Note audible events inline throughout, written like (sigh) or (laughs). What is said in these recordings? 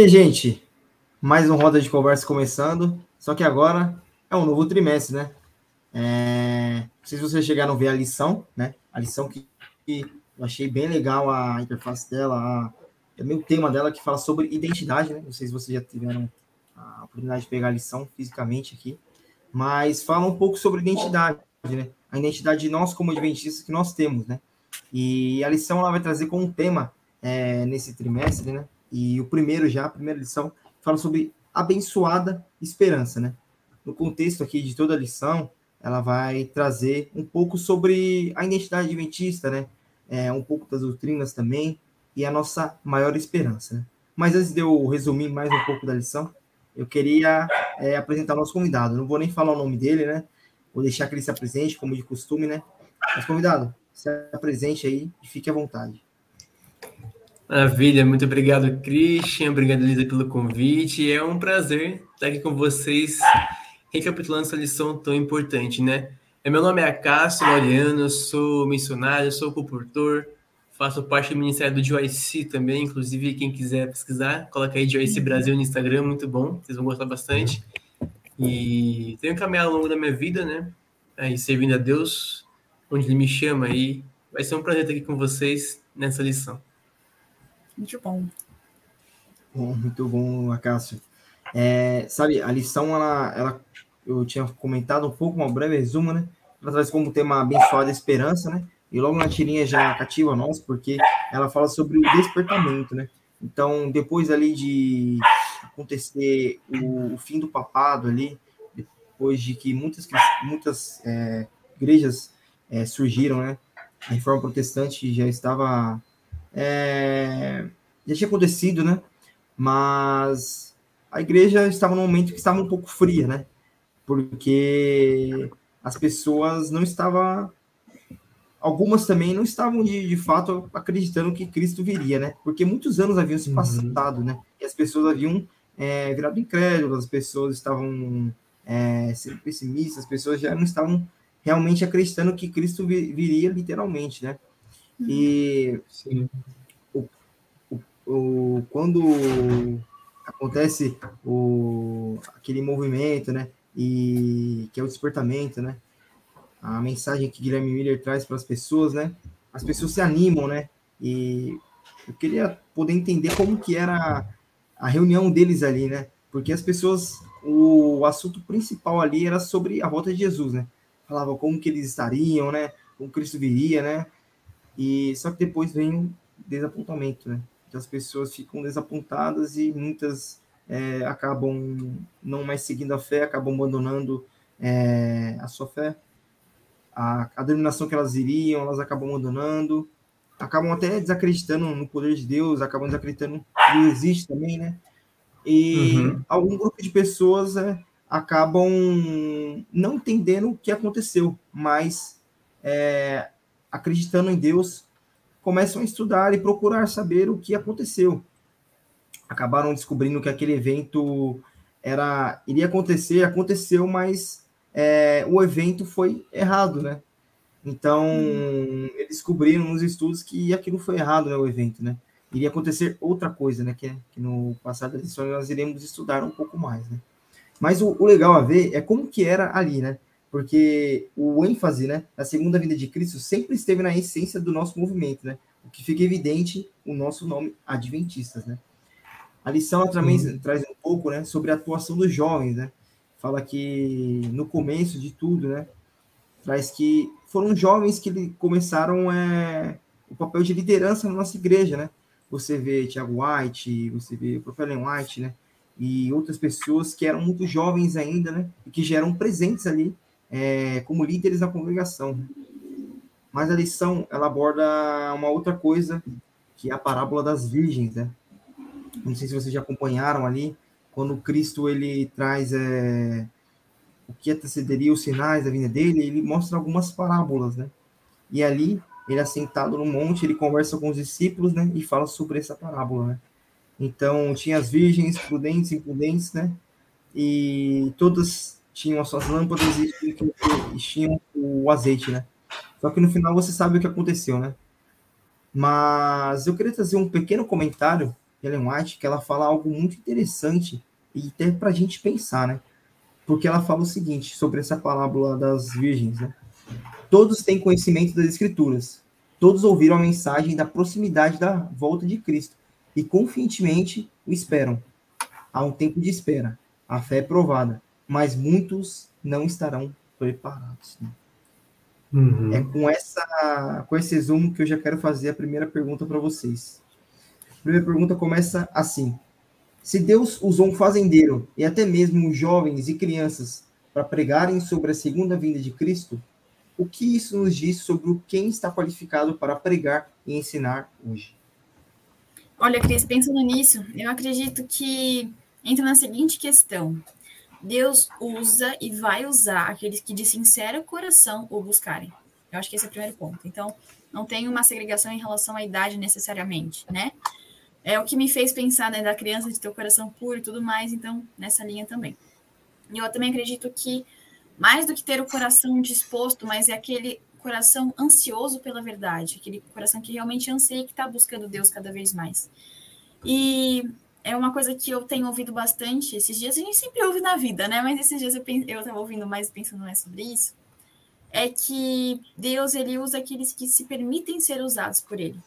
aí, gente? Mais um Roda de Conversa começando. Só que agora é um novo trimestre, né? É... Não sei se vocês chegaram a ver a lição, né? A lição que, que eu achei bem legal a interface dela, a... também o tema dela que fala sobre identidade, né? Não sei se vocês já tiveram a oportunidade de pegar a lição fisicamente aqui, mas fala um pouco sobre identidade, né? A identidade de nós como adventistas que nós temos, né? E a lição ela vai trazer como tema é, nesse trimestre, né? E o primeiro já, a primeira lição, fala sobre abençoada esperança, né? No contexto aqui de toda a lição, ela vai trazer um pouco sobre a identidade adventista, né? É, um pouco das doutrinas também e a nossa maior esperança. Né? Mas antes de eu resumir mais um pouco da lição, eu queria é, apresentar o nosso convidado. Não vou nem falar o nome dele, né? Vou deixar que ele se apresente, como de costume, né? Mas, convidado, se apresente aí e fique à vontade. Maravilha, muito obrigado, Christian. Obrigado, Lisa, pelo convite. É um prazer estar aqui com vocês, recapitulando essa lição tão importante, né? Meu nome é Acácio Laureano, sou missionário, sou comportor, faço parte do Ministério do JOIC também, inclusive quem quiser pesquisar, coloca aí JOIC Brasil no Instagram, muito bom, vocês vão gostar bastante. E tenho caminhado ao longo da minha vida, né? Aí servindo a Deus, onde Ele me chama aí. Vai ser um prazer estar aqui com vocês nessa lição. Muito bom. Bom, muito bom, Acácio. É, sabe, a lição, ela, ela, eu tinha comentado um pouco, uma breve resumo, né? Ela traz como tema abençoada esperança, né? E logo na tirinha já cativa nós, porque ela fala sobre o despertamento, né? Então, depois ali de acontecer o, o, fim do papado ali, depois de que muitas, muitas é, igrejas é, surgiram, né? A reforma protestante já estava. É, já tinha acontecido, né? Mas a igreja estava num momento que estava um pouco fria, né? Porque as pessoas não estavam algumas também não estavam de, de fato acreditando que Cristo viria, né? Porque muitos anos haviam se uhum. passado, uhum. né? E as pessoas haviam é, virado incrédulas, as pessoas estavam é, sendo pessimistas, as pessoas já não estavam realmente acreditando que Cristo viria literalmente, né? E o, o, o, quando acontece o, aquele movimento, né? E que é o despertamento, né? A mensagem que Guilherme Miller traz para as pessoas, né? As pessoas se animam, né? E eu queria poder entender como que era a reunião deles ali, né? Porque as pessoas, o assunto principal ali era sobre a volta de Jesus, né? Falava como que eles estariam, né? Como Cristo viria, né? E só que depois vem o desapontamento, né? Então as pessoas ficam desapontadas e muitas é, acabam não mais seguindo a fé, acabam abandonando é, a sua fé, a, a denominação que elas iriam, elas acabam abandonando, acabam até desacreditando no poder de Deus, acabam desacreditando que existe também, né? E uhum. algum grupo de pessoas é, acabam não entendendo o que aconteceu, mas é, acreditando em Deus, começam a estudar e procurar saber o que aconteceu. Acabaram descobrindo que aquele evento era iria acontecer, aconteceu, mas é, o evento foi errado, né? Então, hum. eles descobriram nos estudos que aquilo foi errado, né, o evento, né? Iria acontecer outra coisa, né? Que, que no passado das nós iremos estudar um pouco mais, né? Mas o, o, legal a ver é como que era ali, né? Porque o ênfase, né, da segunda vinda de Cristo sempre esteve na essência do nosso movimento, né? O que fica evidente o nosso nome Adventistas, né? A lição também uhum. traz um pouco, né, sobre a atuação dos jovens, né? Fala que no começo de tudo, né, traz que foram jovens que começaram é, o papel de liderança na nossa igreja, né? Você vê Tiago White, você vê o professor Ellen White, né? E outras pessoas que eram muito jovens ainda, né? E que já eram presentes ali é, como líderes na congregação. Mas a lição, ela aborda uma outra coisa, que é a parábola das virgens, né? Não sei se vocês já acompanharam ali, quando Cristo, ele traz... É, o que antecederia os sinais da vinda dele, ele mostra algumas parábolas, né? E ali, ele assentado no monte, ele conversa com os discípulos, né? E fala sobre essa parábola, né? Então, tinha as virgens, prudentes, imprudentes, né? E todas tinham as suas lâmpadas e, e tinham o azeite, né? Só que no final você sabe o que aconteceu, né? Mas eu queria trazer um pequeno comentário Ellen White que ela fala algo muito interessante e até para a gente pensar, né? Porque ela fala o seguinte sobre essa parábola das virgens, né? Todos têm conhecimento das Escrituras, todos ouviram a mensagem da proximidade da volta de Cristo e confiantemente o esperam. Há um tempo de espera, a fé é provada, mas muitos não estarão preparados. Né? Uhum. É com, essa, com esse resumo que eu já quero fazer a primeira pergunta para vocês. A primeira pergunta começa assim: Se Deus usou um fazendeiro e até mesmo jovens e crianças para pregarem sobre a segunda vinda de Cristo, o que isso nos diz sobre quem está qualificado para pregar e ensinar hoje? Olha, Cris, pensando nisso, eu acredito que entra na seguinte questão: Deus usa e vai usar aqueles que de sincero coração o buscarem. Eu acho que esse é o primeiro ponto. Então, não tem uma segregação em relação à idade necessariamente, né? É o que me fez pensar né, da criança de ter o coração puro e tudo mais, então, nessa linha também. E eu também acredito que, mais do que ter o coração disposto, mas é aquele coração ansioso pela verdade, aquele coração que realmente anseia e que está buscando Deus cada vez mais. E é uma coisa que eu tenho ouvido bastante esses dias, a gente sempre ouve na vida, né? Mas esses dias eu estava ouvindo mais pensando mais sobre isso. É que Deus ele usa aqueles que se permitem ser usados por ele.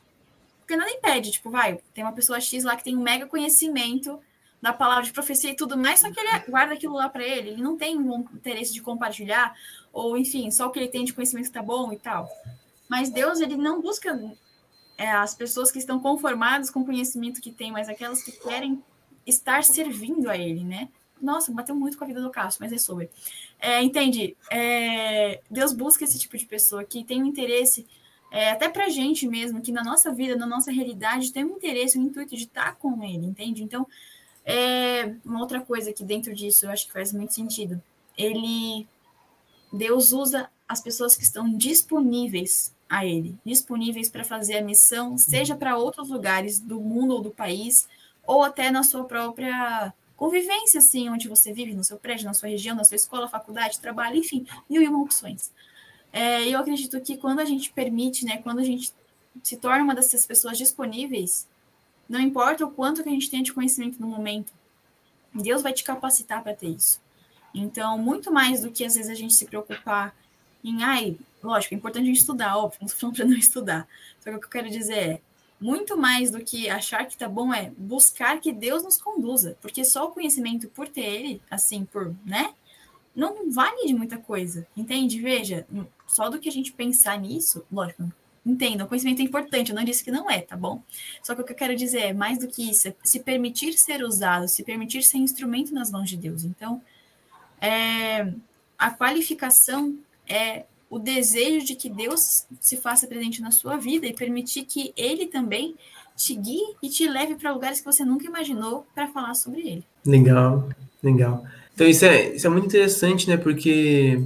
Porque nada impede, tipo, vai, tem uma pessoa X lá que tem um mega conhecimento da palavra de profecia e tudo mais, só que ele guarda aquilo lá para ele, ele não tem um interesse de compartilhar, ou enfim, só o que ele tem de conhecimento tá bom e tal. Mas Deus, ele não busca é, as pessoas que estão conformadas com o conhecimento que têm, mas aquelas que querem estar servindo a ele, né? Nossa, bateu muito com a vida do Cássio, mas é sobre. É, entende? É, Deus busca esse tipo de pessoa que tem um interesse, é, até pra gente mesmo, que na nossa vida, na nossa realidade, tem um interesse, um intuito de estar com ele, entende? Então, é, uma outra coisa que dentro disso eu acho que faz muito sentido. Ele, Deus usa as pessoas que estão disponíveis a ele, disponíveis para fazer a missão, seja para outros lugares do mundo ou do país, ou até na sua própria convivência, assim, onde você vive, no seu prédio, na sua região, na sua escola, faculdade, trabalho, enfim, mil e uma opções. É, eu acredito que quando a gente permite, né, quando a gente se torna uma dessas pessoas disponíveis, não importa o quanto que a gente tenha de conhecimento no momento, Deus vai te capacitar para ter isso. Então, muito mais do que às vezes a gente se preocupar em, ai, lógico, é importante a gente estudar, óbvio, não estou falando para não estudar. Só que o que eu quero dizer é, muito mais do que achar que tá bom é buscar que Deus nos conduza, porque só o conhecimento por ter ele, assim, por, né? Não vale de muita coisa, entende? Veja, só do que a gente pensar nisso, lógico, entenda, o conhecimento é importante, eu não disse que não é, tá bom? Só que o que eu quero dizer é, mais do que isso, é se permitir ser usado, se permitir ser instrumento nas mãos de Deus. Então, é, a qualificação é o desejo de que Deus se faça presente na sua vida e permitir que Ele também te guie e te leve para lugares que você nunca imaginou para falar sobre Ele. Legal, legal. Então isso é, isso é muito interessante, né? Porque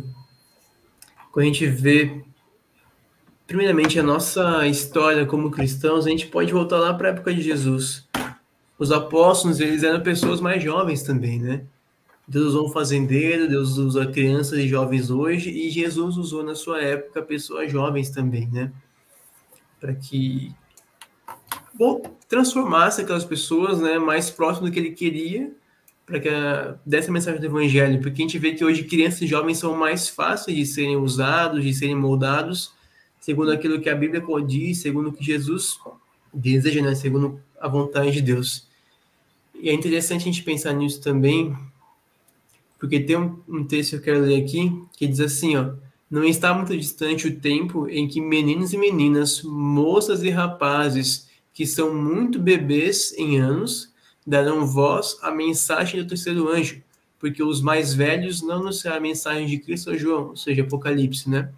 quando a gente vê, primeiramente, a nossa história como cristãos, a gente pode voltar lá para a época de Jesus. Os apóstolos, eles eram pessoas mais jovens também, né? Deus usou um fazendeiro, Deus usa crianças e jovens hoje, e Jesus usou na sua época pessoas jovens também, né? Para que bom, transformasse aquelas pessoas né, mais próximas do que ele queria, para que a, desse a mensagem do evangelho, porque a gente vê que hoje crianças e jovens são mais fáceis de serem usados, de serem moldados, segundo aquilo que a Bíblia diz, segundo o que Jesus deseja, né, segundo a vontade de Deus. E é interessante a gente pensar nisso também, porque tem um, um texto que eu quero ler aqui que diz assim, ó, não está muito distante o tempo em que meninos e meninas, moças e rapazes que são muito bebês em anos, darão voz à mensagem do terceiro anjo, porque os mais velhos não anunciaram a mensagem de Cristo a João, ou seja, Apocalipse, né?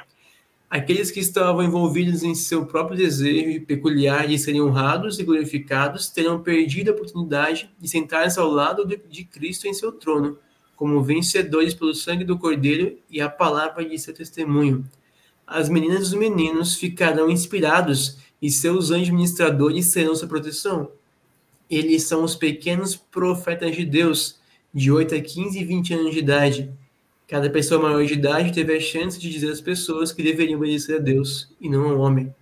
Aqueles que estavam envolvidos em seu próprio desejo peculiar de serem honrados e glorificados terão perdido a oportunidade de sentar-se ao lado de Cristo em seu trono, como vencedores pelo sangue do Cordeiro e a palavra de seu testemunho. As meninas e os meninos ficarão inspirados e seus anjos ministradores serão sua proteção. Eles são os pequenos profetas de Deus, de 8 a 15 e 20 anos de idade. Cada pessoa maior de idade teve a chance de dizer às pessoas que deveriam obedecer a Deus e não ao homem.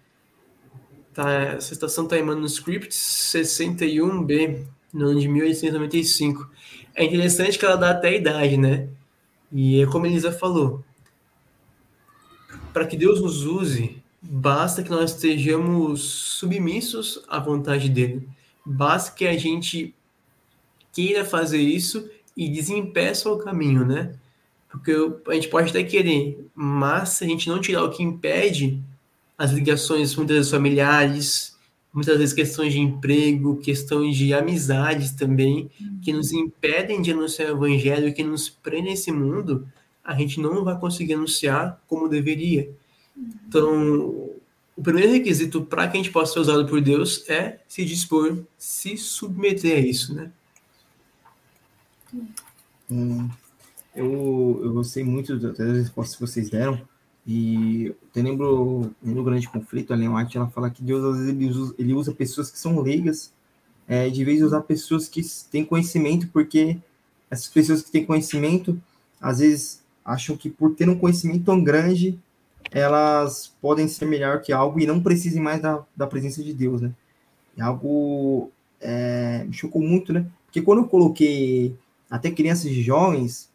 Tá, essa estação está em manuscript 61B, no ano de 1895. É interessante que ela dá até a idade, né? E é como Elisa falou, para que Deus nos use, basta que nós estejamos submissos à vontade dele. Basta que a gente queira fazer isso e desempeça o caminho, né? Porque a gente pode até querer, mas se a gente não tirar o que impede, as ligações muitas vezes familiares, muitas vezes questões de emprego, questões de amizades também, que nos impedem de anunciar o evangelho, que nos prendem nesse mundo, a gente não vai conseguir anunciar como deveria. Então, o primeiro requisito para que a gente possa ser usado por Deus é se dispor, se submeter a isso, né? Hum, eu, eu gostei muito das respostas que vocês deram. E eu lembro no grande conflito, a White, ela fala que Deus às vezes ele usa, ele usa pessoas que são leigas, é, de vez usar pessoas que têm conhecimento, porque essas pessoas que têm conhecimento, às vezes acham que por ter um conhecimento tão grande, elas podem ser melhor que algo e não precisem mais da, da presença de Deus, né? É algo é, me chocou muito, né? Porque quando eu coloquei até crianças e jovens,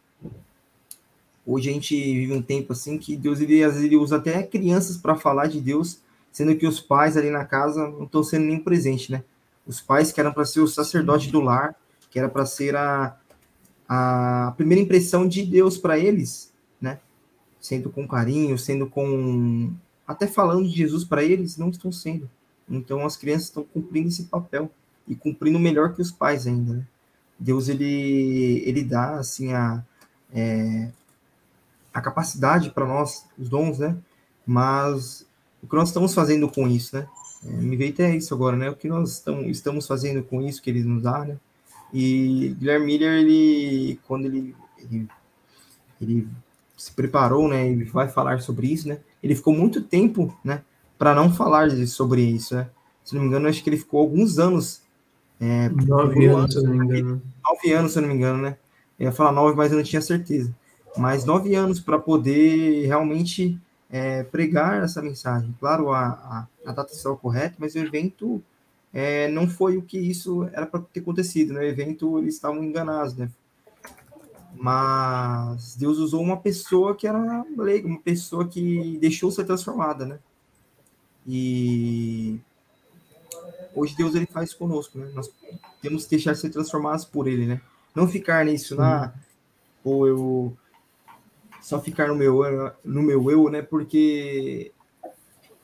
Hoje a gente vive um tempo assim que Deus ele, às vezes ele usa até crianças para falar de Deus, sendo que os pais ali na casa não estão sendo nem presentes, né? Os pais que eram para ser o sacerdote do lar, que era para ser a, a primeira impressão de Deus para eles, né? Sendo com carinho, sendo com até falando de Jesus para eles, não estão sendo. Então as crianças estão cumprindo esse papel e cumprindo melhor que os pais ainda, né? Deus ele ele dá assim a é, a capacidade para nós, os dons, né? Mas o que nós estamos fazendo com isso, né? É, me veio até isso agora, né? O que nós estamos, estamos fazendo com isso que ele nos dá, né? E Guilherme Miller, ele, quando ele, ele, ele se preparou, né? Ele vai falar sobre isso, né? Ele ficou muito tempo, né? Para não falar sobre isso, né? Se não me engano, acho que ele ficou alguns anos. É, nove anos, se não me engano. Nove anos, se não me engano, né? Eu ia falar nove, mas eu não tinha certeza mais nove anos para poder realmente é, pregar essa mensagem. Claro, a, a, a data estava correta, mas o evento é, não foi o que isso era para ter acontecido. No né? evento eles estavam enganados, né? Mas Deus usou uma pessoa que era leiga, uma pessoa que deixou ser transformada, né? E hoje Deus ele faz conosco, né? Nós temos que deixar ser transformados por Ele, né? Não ficar nisso, na ou eu só ficar no meu, no meu eu, né? Porque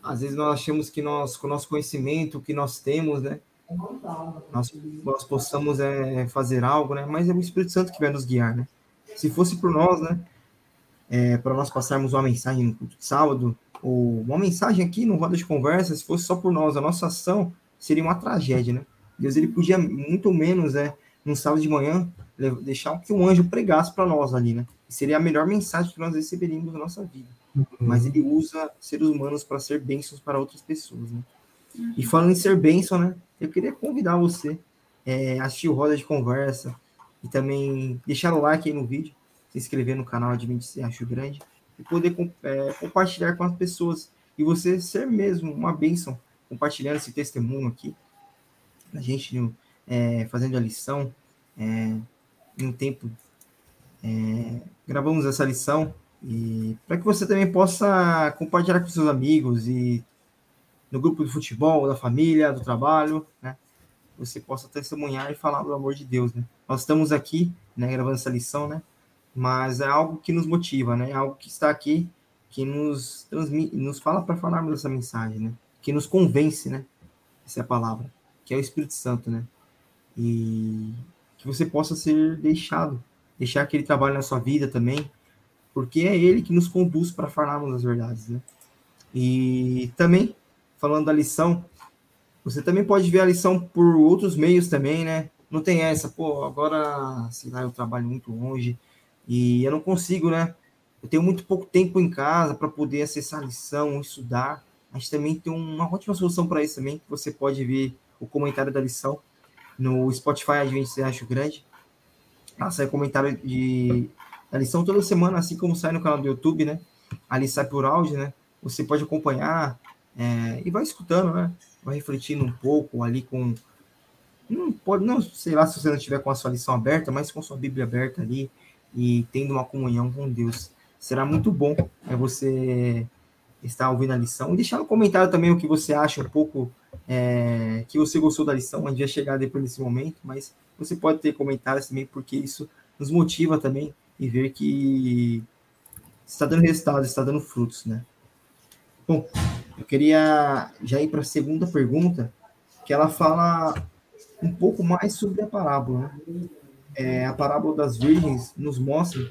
às vezes nós achamos que nós, com o nosso conhecimento, que nós temos, né? Nós, nós possamos é, fazer algo, né? Mas é o Espírito Santo que vai nos guiar, né? Se fosse por nós, né? É, para nós passarmos uma mensagem no culto de sábado, ou uma mensagem aqui no Roda de Conversa, se fosse só por nós, a nossa ação seria uma tragédia, né? Deus ele podia muito menos, é, no sábado de manhã, deixar que um anjo pregasse para nós ali, né? Seria a melhor mensagem que nós receberíamos na nossa vida. Uhum. Mas ele usa seres humanos para ser bênçãos para outras pessoas, né? Uhum. E falando em ser bênção, né? Eu queria convidar você é, a assistir o Roda de Conversa e também deixar o like aí no vídeo, se inscrever no canal de Se Acho Grande e poder é, compartilhar com as pessoas e você ser mesmo uma bênção compartilhando esse testemunho aqui, a gente é, fazendo a lição é, em um tempo é, gravamos essa lição e para que você também possa compartilhar com seus amigos e no grupo de futebol, da família, do trabalho, né? Você possa testemunhar e falar do amor de Deus, né? Nós estamos aqui, né, gravando essa lição, né? Mas é algo que nos motiva, né? É algo que está aqui, que nos transmite, nos fala para falarmos essa mensagem, né? Que nos convence, né? Essa é a palavra, que é o Espírito Santo, né? E que você possa ser deixado deixar que ele trabalhe na sua vida também, porque é ele que nos conduz para falarmos as verdades, né? E também, falando da lição, você também pode ver a lição por outros meios também, né? Não tem essa, pô, agora, sei lá, eu trabalho muito longe e eu não consigo, né? Eu tenho muito pouco tempo em casa para poder acessar a lição, estudar. A gente também tem uma ótima solução para isso também, que você pode ver o comentário da lição no Spotify, a gente acha grande. Ah, sai comentário de da lição toda semana, assim como sai no canal do YouTube, né? Ali sai por áudio, né? Você pode acompanhar é, e vai escutando, né? Vai refletindo um pouco ali com. Não pode, não, sei lá se você não estiver com a sua lição aberta, mas com a sua Bíblia aberta ali e tendo uma comunhão com Deus. Será muito bom é você estar ouvindo a lição e deixar no comentário também o que você acha um pouco é, que você gostou da lição. A gente chegar depois nesse momento, mas você pode ter comentários também, porque isso nos motiva também e ver que está dando resultados, está dando frutos, né? Bom, eu queria já ir para a segunda pergunta, que ela fala um pouco mais sobre a parábola. Né? É, a parábola das virgens nos mostra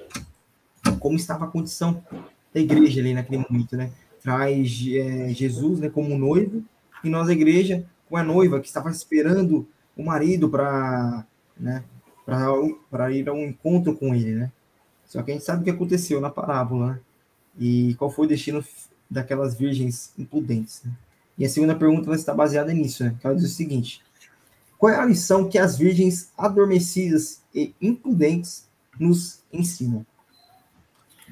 como estava a condição da igreja ali naquele momento, né? Traz é, Jesus né, como noivo e nós, a igreja, com a noiva que estava esperando o marido para né, para ir a um encontro com ele, né? Só que a gente sabe o que aconteceu na parábola, né? E qual foi o destino daquelas virgens imprudentes, né? E a segunda pergunta está baseada nisso, né? Que ela diz o seguinte: Qual é a lição que as virgens adormecidas e imprudentes nos ensinam?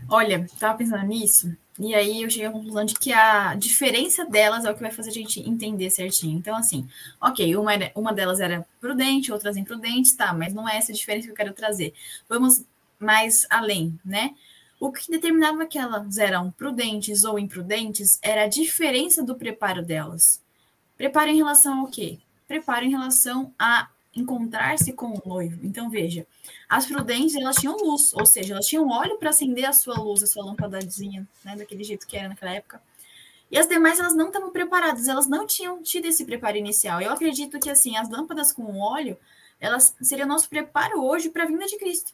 Olha, estava pensando nisso, e aí eu cheguei à conclusão de que a diferença delas é o que vai fazer a gente entender certinho. Então, assim, ok, uma, era, uma delas era prudente, outras imprudentes, tá, mas não é essa a diferença que eu quero trazer. Vamos mais além, né? O que determinava que elas eram prudentes ou imprudentes era a diferença do preparo delas. Preparo em relação ao quê? Preparo em relação a encontrar-se com o noivo. Então, veja, as prudentes, elas tinham luz, ou seja, elas tinham óleo para acender a sua luz, a sua lampadazinha, né, daquele jeito que era naquela época. E as demais, elas não estavam preparadas, elas não tinham tido esse preparo inicial. Eu acredito que, assim, as lâmpadas com óleo, elas seriam nosso preparo hoje para a vinda de Cristo,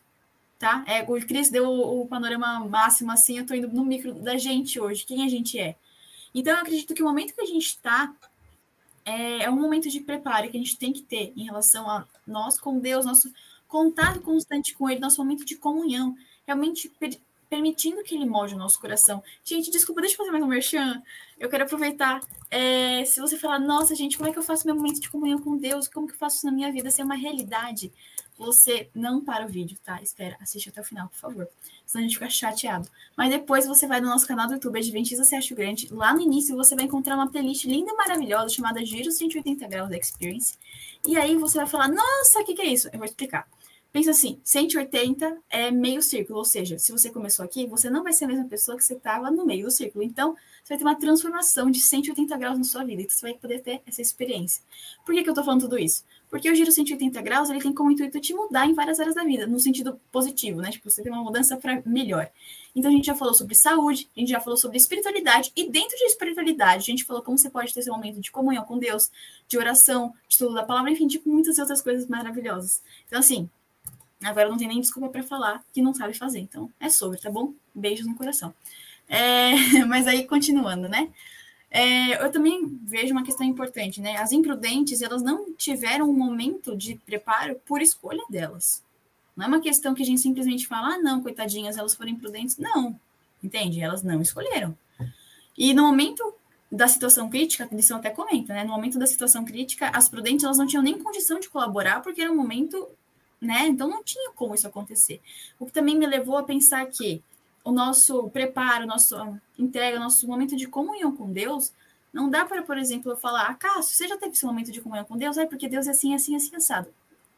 tá? É, o Cristo deu o, o panorama máximo, assim, eu estou indo no micro da gente hoje, quem a gente é. Então, eu acredito que o momento que a gente está é, é um momento de preparo que a gente tem que ter em relação a nós com Deus, nosso contato constante com Ele, nosso momento de comunhão, realmente per permitindo que Ele molde o nosso coração. Gente, desculpa, deixa eu fazer mais um merchan. Eu quero aproveitar. É, se você falar, nossa, gente, como é que eu faço meu momento de comunhão com Deus? Como que eu faço isso na minha vida ser uma realidade? Você não para o vídeo, tá? Espera, assiste até o final, por favor senão a gente fica chateado. Mas depois você vai no nosso canal do YouTube, Adventista Sérgio Grande. Lá no início você vai encontrar uma playlist linda e maravilhosa chamada Giro 180 Graus Experience. E aí você vai falar, nossa, o que, que é isso? Eu vou explicar. Pensa assim, 180 é meio círculo, ou seja, se você começou aqui, você não vai ser a mesma pessoa que você estava no meio do círculo. Então, você vai ter uma transformação de 180 graus na sua vida. Então, você vai poder ter essa experiência. Por que, que eu estou falando tudo isso? Porque o giro 180 graus ele tem como intuito te mudar em várias áreas da vida, no sentido positivo, né? Tipo, você tem uma mudança para melhor. Então a gente já falou sobre saúde, a gente já falou sobre espiritualidade, e dentro de espiritualidade, a gente falou como você pode ter esse momento de comunhão com Deus, de oração, de estudo da palavra, enfim, de muitas outras coisas maravilhosas. Então, assim, agora não tem nem desculpa para falar que não sabe fazer. Então, é sobre, tá bom? Beijos no coração. É, (laughs) mas aí, continuando, né? É, eu também vejo uma questão importante, né? As imprudentes, elas não tiveram um momento de preparo por escolha delas. Não é uma questão que a gente simplesmente fala, ah, não, coitadinhas, elas foram imprudentes. Não, entende? Elas não escolheram. E no momento da situação crítica, a lição até comenta, né? No momento da situação crítica, as prudentes, elas não tinham nem condição de colaborar, porque era um momento, né? Então não tinha como isso acontecer. O que também me levou a pensar que o nosso preparo, nossa entrega, nosso momento de comunhão com Deus, não dá para, por exemplo, eu falar, ah, Cássio, você já teve esse momento de comunhão com Deus? É porque Deus é assim, assim, assim, assado.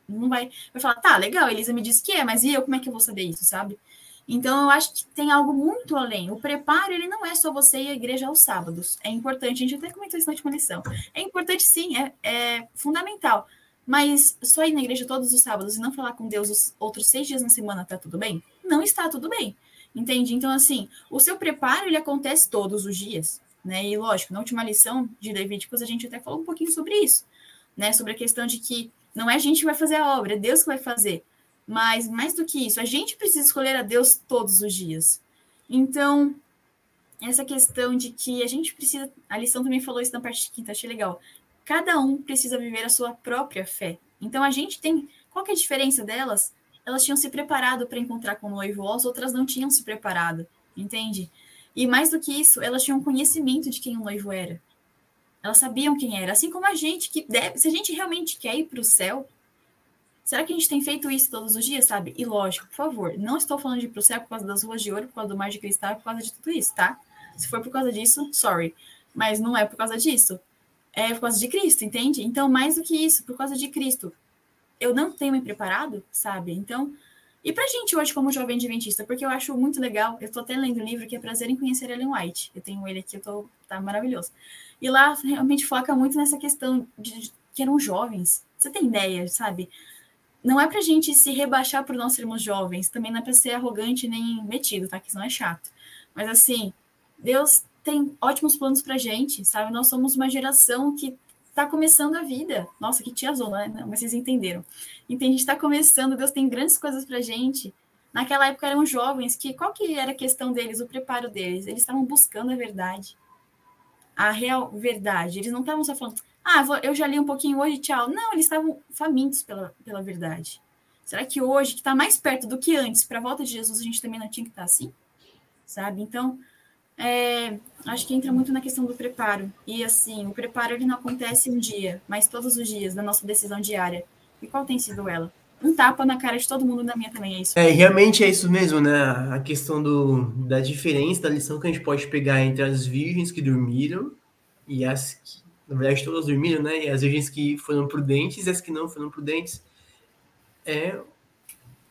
Não vai, vai falar, tá, legal, Elisa me disse que é, mas e eu, como é que eu vou saber isso, sabe? Então, eu acho que tem algo muito além. O preparo, ele não é só você ir à igreja aos sábados. É importante, a gente até comentou isso na última lição. É importante, sim, é, é fundamental. Mas só ir na igreja todos os sábados e não falar com Deus os outros seis dias na semana, tá tudo bem? Não está tudo bem. Entende? Então, assim, o seu preparo ele acontece todos os dias, né? E lógico, na última lição de Levíticos a gente até falou um pouquinho sobre isso, né? Sobre a questão de que não é a gente que vai fazer a obra, é Deus que vai fazer. Mas mais do que isso, a gente precisa escolher a Deus todos os dias. Então, essa questão de que a gente precisa, a lição também falou isso na parte de quinta, achei legal. Cada um precisa viver a sua própria fé. Então a gente tem, qual é a diferença delas? Elas tinham se preparado para encontrar com o noivo, as outras não tinham se preparado, entende? E mais do que isso, elas tinham conhecimento de quem o noivo era. Elas sabiam quem era, assim como a gente que deve, se a gente realmente quer ir para o céu, será que a gente tem feito isso todos os dias, sabe? E lógico, por favor, não estou falando de ir para o céu por causa das ruas de ouro, por causa do mar de cristal, por causa de tudo isso, tá? Se for por causa disso, sorry. mas não é por causa disso. É por causa de Cristo, entende? Então, mais do que isso, por causa de Cristo. Eu não tenho me preparado, sabe? Então, e pra gente hoje, como jovem adventista, porque eu acho muito legal, eu tô até lendo um livro que é Prazer em Conhecer Ellen White. Eu tenho ele aqui, eu tô, tá maravilhoso. E lá realmente foca muito nessa questão de, que eram jovens. Você tem ideia, sabe? Não é pra gente se rebaixar por nós sermos jovens, também não é pra ser arrogante nem metido, tá? Que isso não é chato. Mas assim, Deus tem ótimos planos pra gente, sabe? Nós somos uma geração que tá começando a vida. Nossa, que tia zona, né? Mas vocês entenderam. Então, a gente está começando, Deus tem grandes coisas pra gente. Naquela época eram jovens que qual que era a questão deles, o preparo deles? Eles estavam buscando a verdade. A real verdade. Eles não estavam só falando, ah, eu já li um pouquinho hoje, tchau. Não, eles estavam famintos pela, pela verdade. Será que hoje, que está mais perto do que antes, para a volta de Jesus, a gente também não tinha que estar tá assim? Sabe? Então, é, acho que entra muito na questão do preparo. E assim, o preparo ele não acontece um dia, mas todos os dias da nossa decisão diária. E qual tem sido ela? Um tapa na cara de todo mundo, na minha também é isso. É, realmente é isso mesmo, né? A questão do, da diferença, da lição que a gente pode pegar entre as virgens que dormiram e as que, na verdade, todas dormiram, né? E as virgens que foram prudentes e as que não foram prudentes. É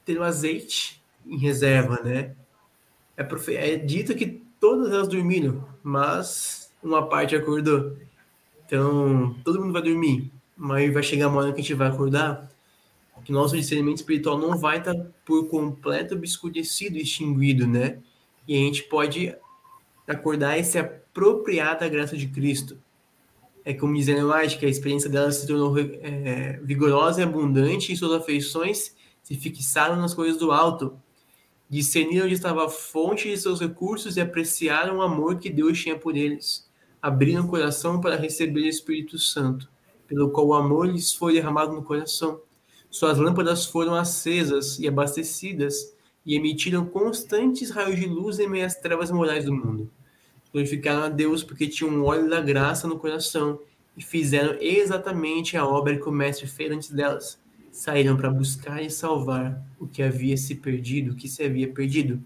ter o azeite em reserva, né? É, é dito que todas elas dormiram, mas uma parte acordou. Então, todo mundo vai dormir, mas vai chegar uma hora que a gente vai acordar, que nosso discernimento espiritual não vai estar por completo obscurecido, extinguido, né? E a gente pode acordar e se apropriar da graça de Cristo. É como diz Ellen White, que a experiência dela se tornou é, vigorosa e abundante e suas afeições se fixaram nas coisas do alto, discerniram onde estava a fonte de seus recursos e apreciaram o amor que Deus tinha por eles. Abriram o coração para receber o Espírito Santo, pelo qual o amor lhes foi derramado no coração. Suas lâmpadas foram acesas e abastecidas e emitiram constantes raios de luz em meio às trevas morais do mundo. Glorificaram a Deus porque tinham um óleo da graça no coração e fizeram exatamente a obra que o Mestre fez antes delas saíram para buscar e salvar o que havia se perdido, o que se havia perdido.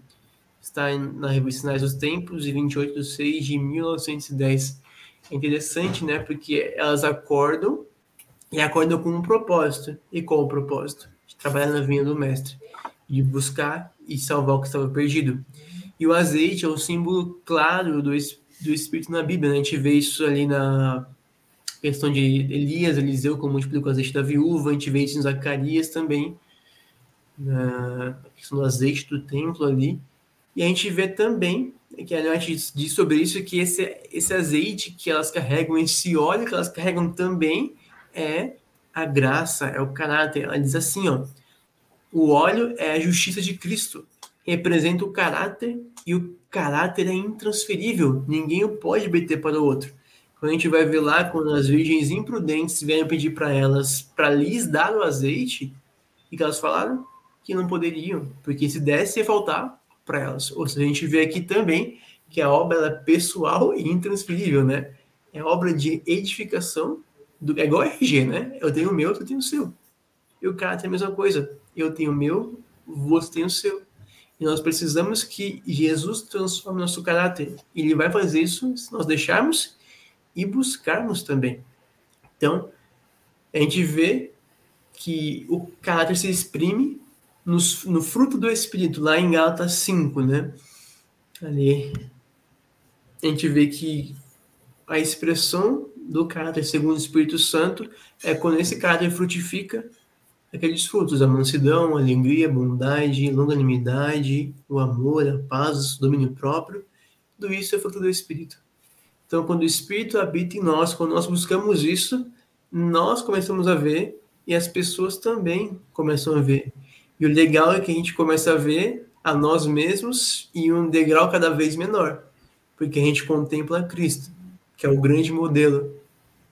Está na revista dos Tempos, de 28 de 6 de 1910. É interessante, né? Porque elas acordam e acordam com um propósito. E qual o propósito? De trabalhar na vinha do Mestre, de buscar e salvar o que estava perdido. E o azeite é o símbolo claro do, do Espírito na Bíblia. Né? A gente vê isso ali na questão de Elias, Eliseu, como multiplicou o azeite da viúva, a gente vê isso em Zacarias também, na questão do azeite do templo ali. E a gente vê também, que a gente diz sobre isso, que esse, esse azeite que elas carregam, esse óleo que elas carregam também é a graça, é o caráter. Ela diz assim, ó, o óleo é a justiça de Cristo, representa o caráter e o caráter é intransferível, ninguém o pode bater para o outro. Quando a gente vai ver lá, quando as virgens imprudentes vieram pedir para elas para lhes dar o azeite, e que elas falaram que não poderiam, porque se desse ia faltar para elas. Ou seja, a gente vê aqui também que a obra é pessoal e intransferível, né? É obra de edificação, do, é igual RG, né? Eu tenho o meu, tu tem o seu. E o cara tem a mesma coisa. Eu tenho o meu, você tem o seu. E nós precisamos que Jesus transforme nosso caráter. Ele vai fazer isso se nós deixarmos e buscarmos também. Então, a gente vê que o caráter se exprime no, no fruto do Espírito, lá em Gálatas 5, né? Ali, a gente vê que a expressão do caráter segundo o Espírito Santo é quando esse caráter frutifica aqueles frutos, a mansidão, a alegria, a bondade, a longanimidade, o amor, a paz, o domínio próprio, tudo isso é fruto do Espírito. Então, quando o Espírito habita em nós, quando nós buscamos isso, nós começamos a ver e as pessoas também começam a ver. E o legal é que a gente começa a ver a nós mesmos em um degrau cada vez menor, porque a gente contempla Cristo, que é o grande modelo.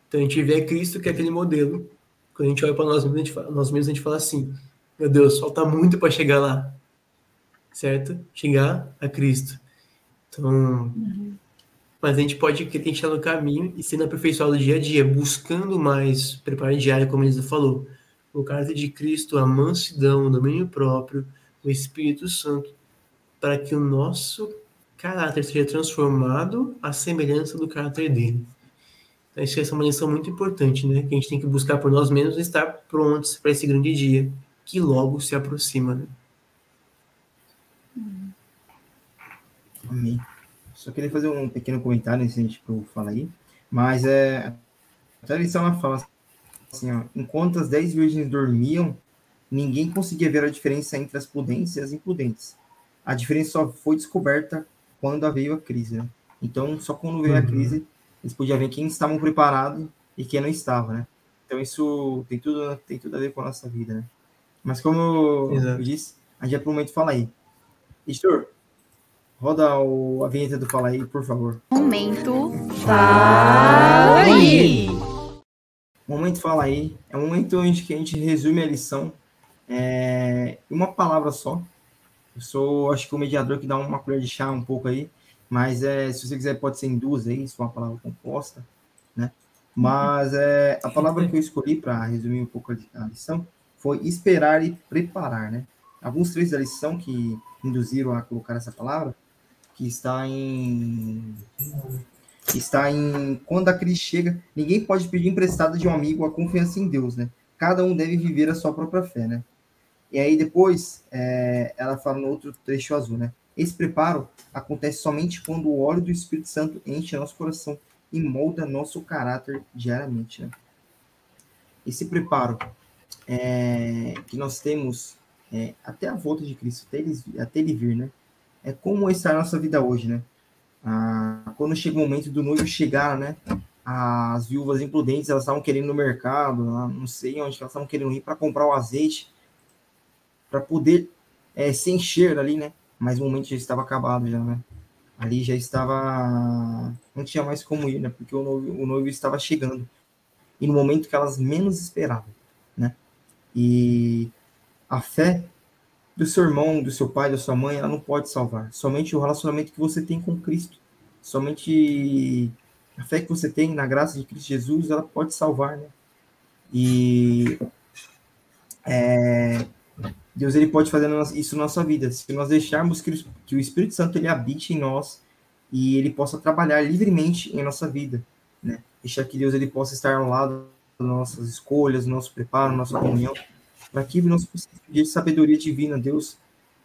Então a gente vê Cristo que é aquele modelo. Quando a gente olha para nós mesmos, a gente fala, nós mesmos a gente fala assim: meu Deus, falta muito para chegar lá, certo? Chegar a Cristo. Então, uhum mas a gente pode crer que a gente está no caminho e sendo aperfeiçoado dia a dia, buscando mais preparo diário, como Elisa falou, o caráter de Cristo, a mansidão, o domínio próprio, o Espírito Santo, para que o nosso caráter seja transformado à semelhança do caráter dele. Então, essa é uma lição muito importante, né? Que a gente tem que buscar por nós mesmos e estar prontos para esse grande dia, que logo se aproxima, né? Amém. Só queria fazer um pequeno comentário nesse gente que eu falo aí, mas é, a tradição ela fala assim, ó, enquanto as dez virgens dormiam, ninguém conseguia ver a diferença entre as prudentes e as imprudentes. A diferença só foi descoberta quando veio a crise, né? Então, só quando veio uhum. a crise, eles podiam ver quem estavam preparados e quem não estava, né? Então, isso tem tudo, tem tudo a ver com a nossa vida, né? Mas como Exato. eu disse, a gente pro momento fala aí. Editor, roda o, a vinheta do Fala aí, por favor. Momento Fala aí! Momento Fala aí é um momento onde que a gente resume a lição é, em uma palavra só. Eu sou, acho que o mediador que dá uma colher de chá um pouco aí, mas é, se você quiser pode ser em duas aí, se for uma palavra composta, né? Mas é, a palavra que eu escolhi para resumir um pouco a lição foi esperar e preparar, né? Alguns trechos da lição que induziram a colocar essa palavra, que está em está em quando a crise chega, ninguém pode pedir emprestado de um amigo a confiança em Deus, né? Cada um deve viver a sua própria fé, né? E aí depois é, ela fala no outro trecho azul, né? Esse preparo acontece somente quando o óleo do Espírito Santo enche nosso coração e molda nosso caráter diariamente, né? Esse preparo é, que nós temos é, até a volta de Cristo, até ele, até ele vir, né? É como está a nossa vida hoje, né? Ah, quando chega o momento do noivo chegar, né? As viúvas imprudentes, elas estavam querendo no mercado, não sei onde elas estavam querendo ir para comprar o azeite, para poder é, se encher ali, né? Mas o momento já estava acabado já, né? Ali já estava, não tinha mais como ir, né? Porque o noivo, o noivo estava chegando e no momento que elas menos esperavam, né? E a fé do seu irmão, do seu pai, da sua mãe, ela não pode salvar. Somente o relacionamento que você tem com Cristo, somente a fé que você tem na graça de Cristo Jesus, ela pode salvar, né? E é, Deus ele pode fazer isso na nossa vida, se nós deixarmos que, o Espírito Santo ele habite em nós e ele possa trabalhar livremente em nossa vida, né? Deixar que Deus ele possa estar ao lado das nossas escolhas, nosso preparo, nossa comunhão para que nós possamos pedir sabedoria divina Deus,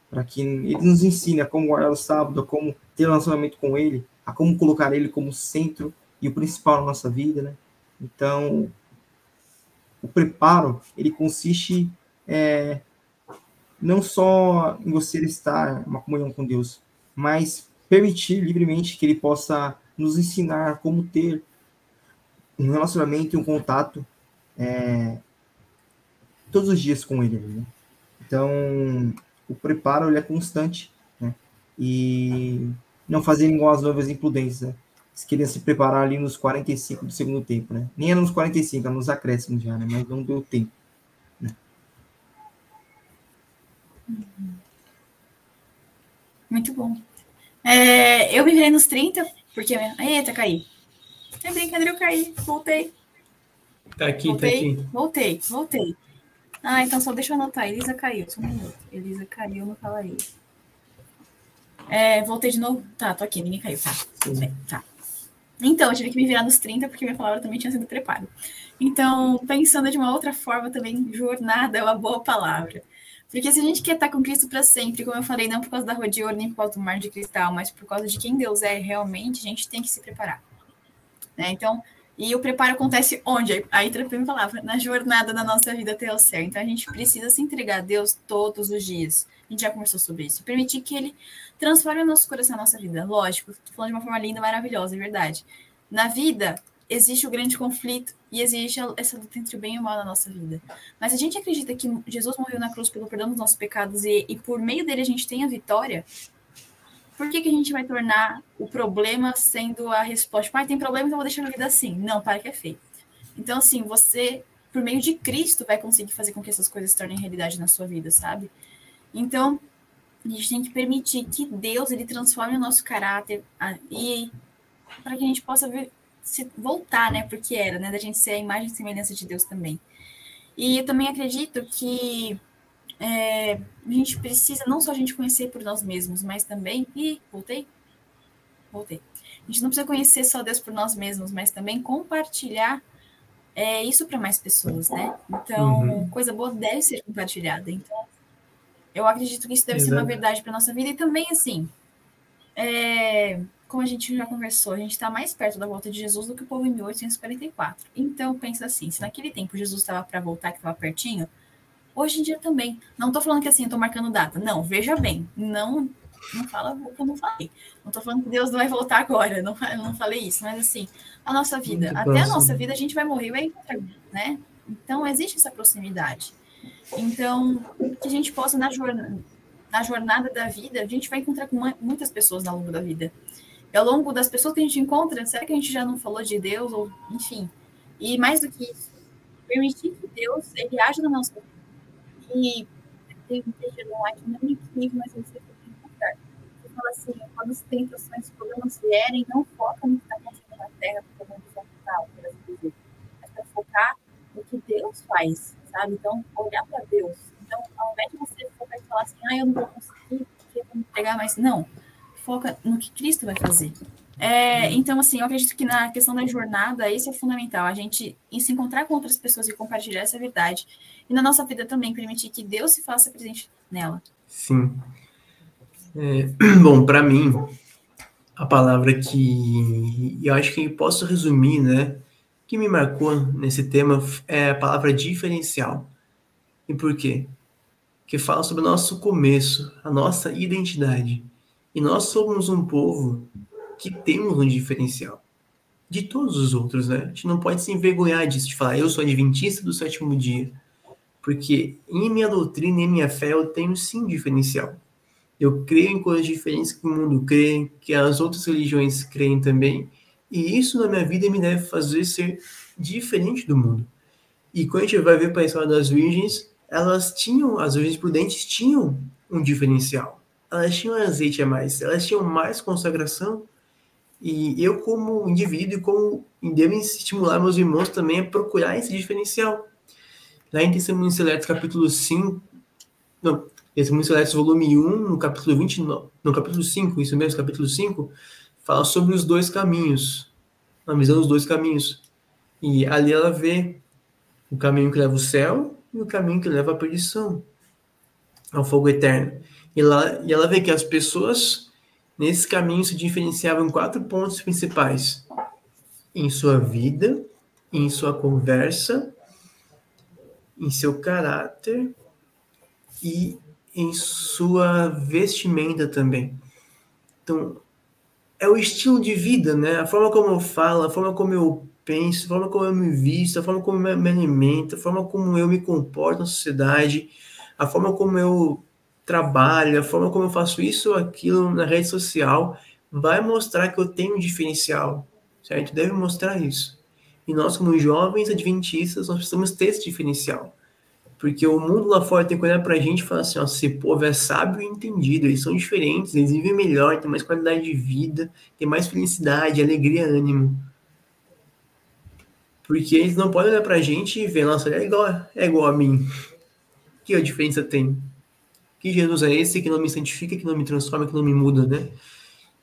para que Ele nos ensine a como guardar o sábado, a como ter relacionamento com Ele, a como colocar Ele como centro e o principal na nossa vida, né? Então, o preparo, ele consiste é, não só em você estar uma comunhão com Deus, mas permitir livremente que Ele possa nos ensinar como ter um relacionamento e um contato é, todos os dias com ele. Né? Então, o preparo ele é constante, né? E não fazerem igual as noivas imprudentes, né? Eles queriam se preparar ali nos 45 do segundo tempo, né? Nem era nos 45, era nos acréscimos já, né? Mas não deu tempo. Né? Muito bom. É, eu me virei nos 30, porque. Eita, caí. É brincadeira, eu caí. Voltei. Tá aqui, tá voltei, tá aqui. Voltei, voltei. Ah, então só deixa eu anotar. Elisa caiu, só um minuto. Elisa caiu no Fala. É, voltei de novo. Tá, tô aqui, ninguém caiu. Tá, tudo bem, tá. Então, eu tive que me virar nos 30, porque minha palavra também tinha sido preparo. Então, pensando de uma outra forma também, jornada é uma boa palavra. Porque se a gente quer estar com Cristo para sempre, como eu falei, não por causa da rua de ouro, nem por causa do mar de cristal, mas por causa de quem Deus é realmente, a gente tem que se preparar. Né? Então, e o preparo acontece onde? Aí a palavra, na jornada da nossa vida até o céu. Então a gente precisa se entregar a Deus todos os dias. A gente já conversou sobre isso. Permitir que Ele transforme o nosso coração, a nossa vida. Lógico, estou falando de uma forma linda, maravilhosa, é verdade. Na vida, existe o grande conflito e existe essa luta entre o bem e o mal na nossa vida. Mas a gente acredita que Jesus morreu na cruz pelo perdão dos nossos pecados e, e por meio dele a gente tem a vitória, por que, que a gente vai tornar o problema sendo a resposta? Pai, tem problema, então vou deixar minha vida assim. Não, para que é feio. Então, assim, você, por meio de Cristo, vai conseguir fazer com que essas coisas se tornem realidade na sua vida, sabe? Então, a gente tem que permitir que Deus ele transforme o nosso caráter e para que a gente possa ver, se voltar, né, porque era, né, da gente ser a imagem e semelhança de Deus também. E eu também acredito que é, a gente precisa não só a gente conhecer por nós mesmos, mas também. Ih, voltei? voltei. A gente não precisa conhecer só Deus por nós mesmos, mas também compartilhar é, isso para mais pessoas, né? Então, uhum. coisa boa deve ser compartilhada. Então, eu acredito que isso deve Exato. ser uma verdade para nossa vida e também assim. É, como a gente já conversou, a gente está mais perto da volta de Jesus do que o povo em 1844. Então, pensa assim: se naquele tempo Jesus estava para voltar, que estava pertinho, hoje em dia também. Não estou falando que assim, estou marcando data. Não, veja bem, não não fala o que eu não falei. Não estou falando que Deus não vai voltar agora, não, não falei isso, mas assim, a nossa vida, Muito até a nossa vida a gente vai morrer e vai encontrar, né? Então, existe essa proximidade. Então, que a gente possa, na jornada, na jornada da vida, a gente vai encontrar com muitas pessoas ao longo da vida. E ao longo das pessoas que a gente encontra, será que a gente já não falou de Deus? Ou, enfim. E mais do que isso, permitir que Deus ele age na nossa vida. E tem um texto lá que não é incrível, mas eu sei que encontrar. Ele fala assim: quando as tentações, os problemas vierem, não foca no que está acontecendo na Terra, uma visão total, por assim dizer. Mas para focar no que Deus faz, sabe? Então, olhar para Deus. Então, ao invés de você focar e falar assim: ah, eu não vou conseguir, porque eu vou entregar mais. Não foca no que Cristo vai fazer. É, então, assim, eu acredito que na questão da jornada, isso é fundamental, a gente se encontrar com outras pessoas e compartilhar essa verdade. E na nossa vida também, permitir que Deus se faça presente nela. Sim. É, (clears throat) bom, para mim, a palavra que eu acho que posso resumir, né, que me marcou nesse tema é a palavra diferencial. E por quê? Que fala sobre o nosso começo, a nossa identidade. E nós somos um povo que temos um diferencial de todos os outros, né? A gente não pode se envergonhar disso, de falar, eu sou adventista do sétimo dia. Porque em minha doutrina, em minha fé, eu tenho sim diferencial. Eu creio em coisas diferentes que o mundo crê, que as outras religiões creem também. E isso na minha vida me deve fazer ser diferente do mundo. E quando a gente vai ver para a história das virgens, elas tinham, as virgens prudentes tinham um diferencial elas tinham azeite a mais, elas tinham mais consagração. E eu, como indivíduo, e como devo estimular meus irmãos também a procurar esse diferencial. Lá em Testemunhos Seletos, capítulo 5, não, Testemunhos Seletos, volume 1, no capítulo 29, no capítulo 5, isso mesmo, capítulo 5, fala sobre os dois caminhos, a visão dos dois caminhos. E ali ela vê o caminho que leva ao céu e o caminho que leva à perdição, ao fogo eterno. E, lá, e ela vê que as pessoas nesse caminho se diferenciavam quatro pontos principais: em sua vida, em sua conversa, em seu caráter e em sua vestimenta também. Então, é o estilo de vida, né? A forma como eu falo, a forma como eu penso, a forma como eu me visto, a forma como eu me alimento, a forma como eu me comporto na sociedade, a forma como eu trabalho, a forma como eu faço isso ou aquilo na rede social, vai mostrar que eu tenho um diferencial, certo? Deve mostrar isso. E nós, como jovens adventistas, nós precisamos ter esse diferencial. Porque o mundo lá fora tem que olhar pra gente e falar assim, ó, esse povo é sábio e entendido, eles são diferentes, eles vivem melhor, têm mais qualidade de vida, têm mais felicidade, alegria, ânimo. Porque eles não podem olhar pra gente e ver, nossa, ele é igual, é igual a mim. (laughs) Que a diferença tem? Que Jesus é esse que não me santifica, que não me transforma, que não me muda, né?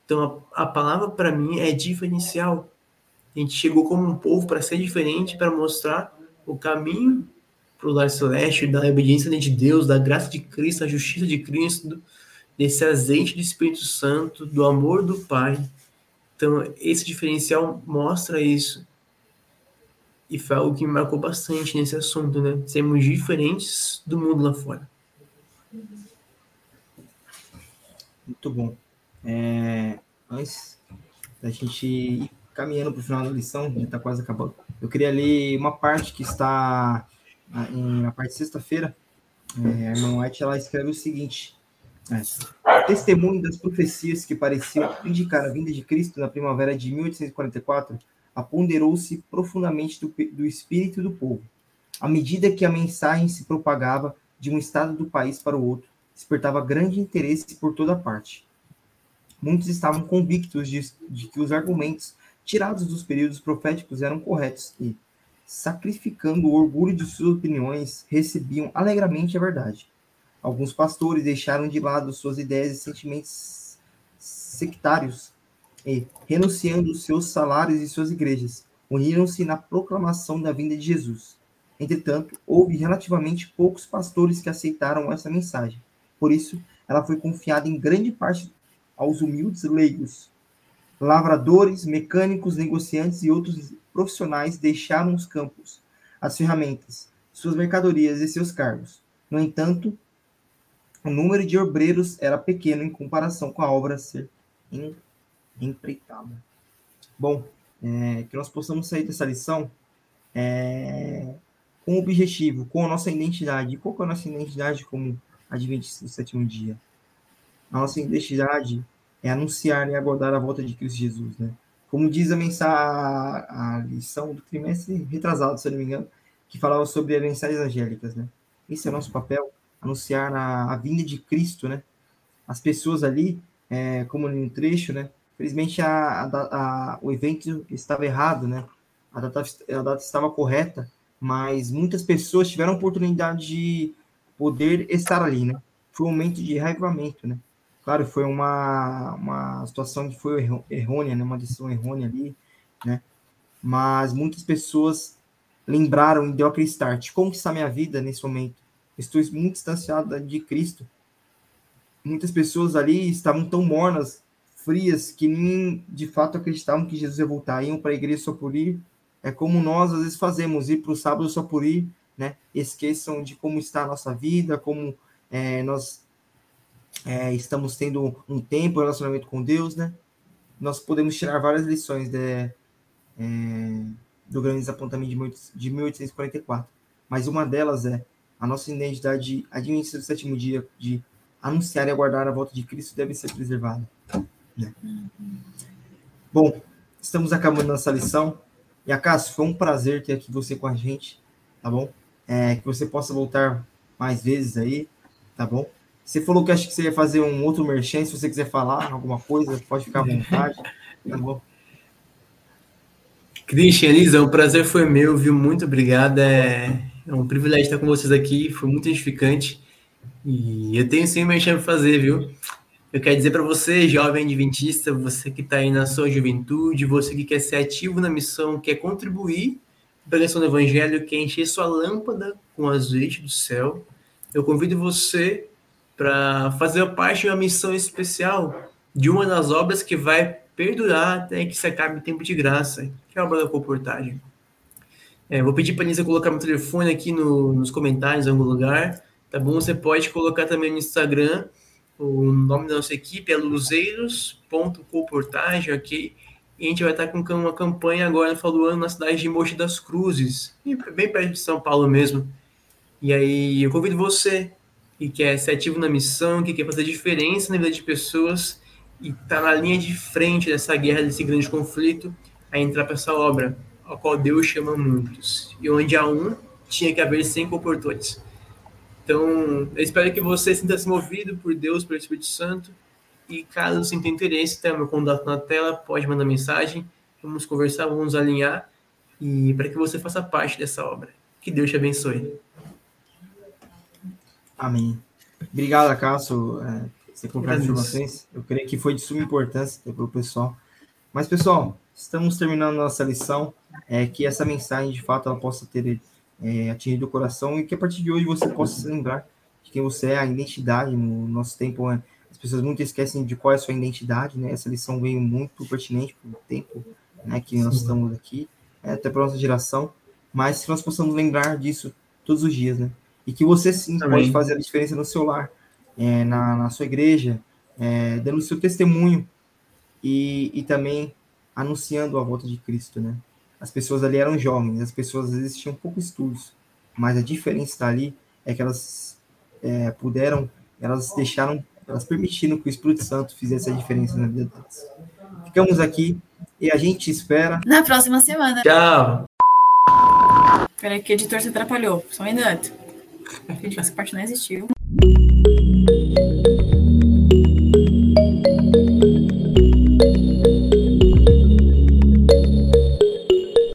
Então a, a palavra para mim é diferencial. A gente chegou como um povo para ser diferente, para mostrar o caminho para o lar celeste, da obediência de Deus, da graça de Cristo, da justiça de Cristo, desse azeite do Espírito Santo, do amor do Pai. Então, esse diferencial mostra isso. E foi algo que me marcou bastante nesse assunto, né? Sermos diferentes do mundo lá fora. Muito bom. É, antes da gente ir caminhando para o final da lição, já está quase acabando, eu queria ler uma parte que está na parte de sexta-feira. É, a irmã White ela escreve o seguinte: é, testemunho das profecias que pareciam indicar a vinda de Cristo na primavera de 1844 aponderou-se profundamente do, do espírito do povo. À medida que a mensagem se propagava de um estado do país para o outro, despertava grande interesse por toda parte. Muitos estavam convictos de, de que os argumentos tirados dos períodos proféticos eram corretos e, sacrificando o orgulho de suas opiniões, recebiam alegremente a verdade. Alguns pastores deixaram de lado suas ideias e sentimentos sectários e, renunciando seus salários e suas igrejas, uniram-se na proclamação da vinda de Jesus. Entretanto, houve relativamente poucos pastores que aceitaram essa mensagem. Por isso, ela foi confiada em grande parte aos humildes leigos. Lavradores, mecânicos, negociantes e outros profissionais deixaram os campos, as ferramentas, suas mercadorias e seus cargos. No entanto, o número de obreiros era pequeno em comparação com a obra a ser empreitada. Bom, é, que nós possamos sair dessa lição é, com o objetivo, com a nossa identidade. Qual é a nossa identidade como Adventista do sétimo dia? A nossa identidade é anunciar e aguardar a volta de Cristo Jesus, né? Como diz a mensagem, a lição do trimestre retrasado, se eu não me engano, que falava sobre as mensagens angélicas, né? Esse é o nosso papel, anunciar a, a vinda de Cristo, né? As pessoas ali, é, como no trecho, né? Felizmente a, a, o evento estava errado, né? A data, a data estava correta, mas muitas pessoas tiveram oportunidade de poder estar ali, né? Foi um momento de reavivamento, né? Claro, foi uma, uma situação que foi errônea, né? Uma decisão errônea ali, né? Mas muitas pessoas lembraram e deu aquele start. Como está a minha vida nesse momento? Estou muito distanciado de Cristo. Muitas pessoas ali estavam tão mornas, frias, que nem de fato acreditavam que Jesus ia voltar. Iam para a igreja só por ir. É como nós às vezes fazemos, ir para o sábado só por ir, né? Esqueçam de como está a nossa vida, como é, nós é, estamos tendo um tempo, um relacionamento com Deus, né? Nós podemos tirar várias lições de, é, do grande desapontamento de 1844. Mas uma delas é a nossa identidade adventista do sétimo dia de anunciar e aguardar a volta de Cristo deve ser preservada. Né? Bom, estamos acabando nossa lição. E Acácio, foi um prazer ter aqui você com a gente, tá bom? É, que você possa voltar mais vezes aí, tá bom? Você falou que acho que você ia fazer um outro merchan, se você quiser falar alguma coisa, pode ficar à vontade, tá bom? Christian, Elisa, o prazer foi meu, viu? Muito obrigado. É, é um privilégio estar com vocês aqui, foi muito edificante. E eu tenho sim um para fazer, viu? Eu quero dizer para você, jovem adventista, você que está aí na sua juventude, você que quer ser ativo na missão, quer contribuir pregação do evangelho, quer encher sua lâmpada com azeite do céu, eu convido você para fazer parte de uma missão especial, de uma das obras que vai perdurar até que se acabe o tempo de graça, que é a obra da comportagem. É, vou pedir para a Nisa colocar meu telefone aqui no, nos comentários em algum lugar, tá bom? Você pode colocar também no Instagram, o nome da nossa equipe é luzeiros.comportagem, ok? E a gente vai estar com uma campanha agora no final do ano na cidade de Mogi das Cruzes, bem perto de São Paulo mesmo. E aí eu convido você que quer ser ativo na missão, que quer fazer diferença na vida de pessoas, e está na linha de frente dessa guerra, desse grande conflito, a entrar para essa obra, a qual Deus chama muitos. E onde há um, tinha que haver cinco oportunos. Então, eu espero que você sinta-se movido por Deus, pelo Espírito Santo. E caso você tenha interesse, tem meu contato na tela, pode mandar mensagem. Vamos conversar, vamos alinhar. E para que você faça parte dessa obra. Que Deus te abençoe. Amém. Obrigado, Cássio. É você as informações. Eu creio que foi de suma importância para o pessoal. Mas, pessoal, estamos terminando nossa lição. É, que essa mensagem, de fato, ela possa ter é, atingido o coração e que a partir de hoje você possa se lembrar de quem você é, a identidade. No nosso tempo, é, as pessoas muito esquecem de qual é a sua identidade, né? Essa lição veio muito pertinente para o tempo né, que nós Sim. estamos aqui, é, até para a nossa geração. Mas que nós possamos lembrar disso todos os dias, né? E que você sim Também. pode fazer a diferença no seu lar, é, na, na, sua igreja, é, dando o seu testemunho e, e também anunciando a volta de Cristo, né? As pessoas ali eram jovens, as pessoas às vezes tinham poucos estudos, mas a diferença está ali é que elas é, puderam, elas deixaram, elas permitiram que o Espírito Santo fizesse a diferença na vida delas. Ficamos aqui e a gente espera. Na próxima semana. Tchau! Peraí, que o editor se atrapalhou. Só um minuto. Essa parte não existiu.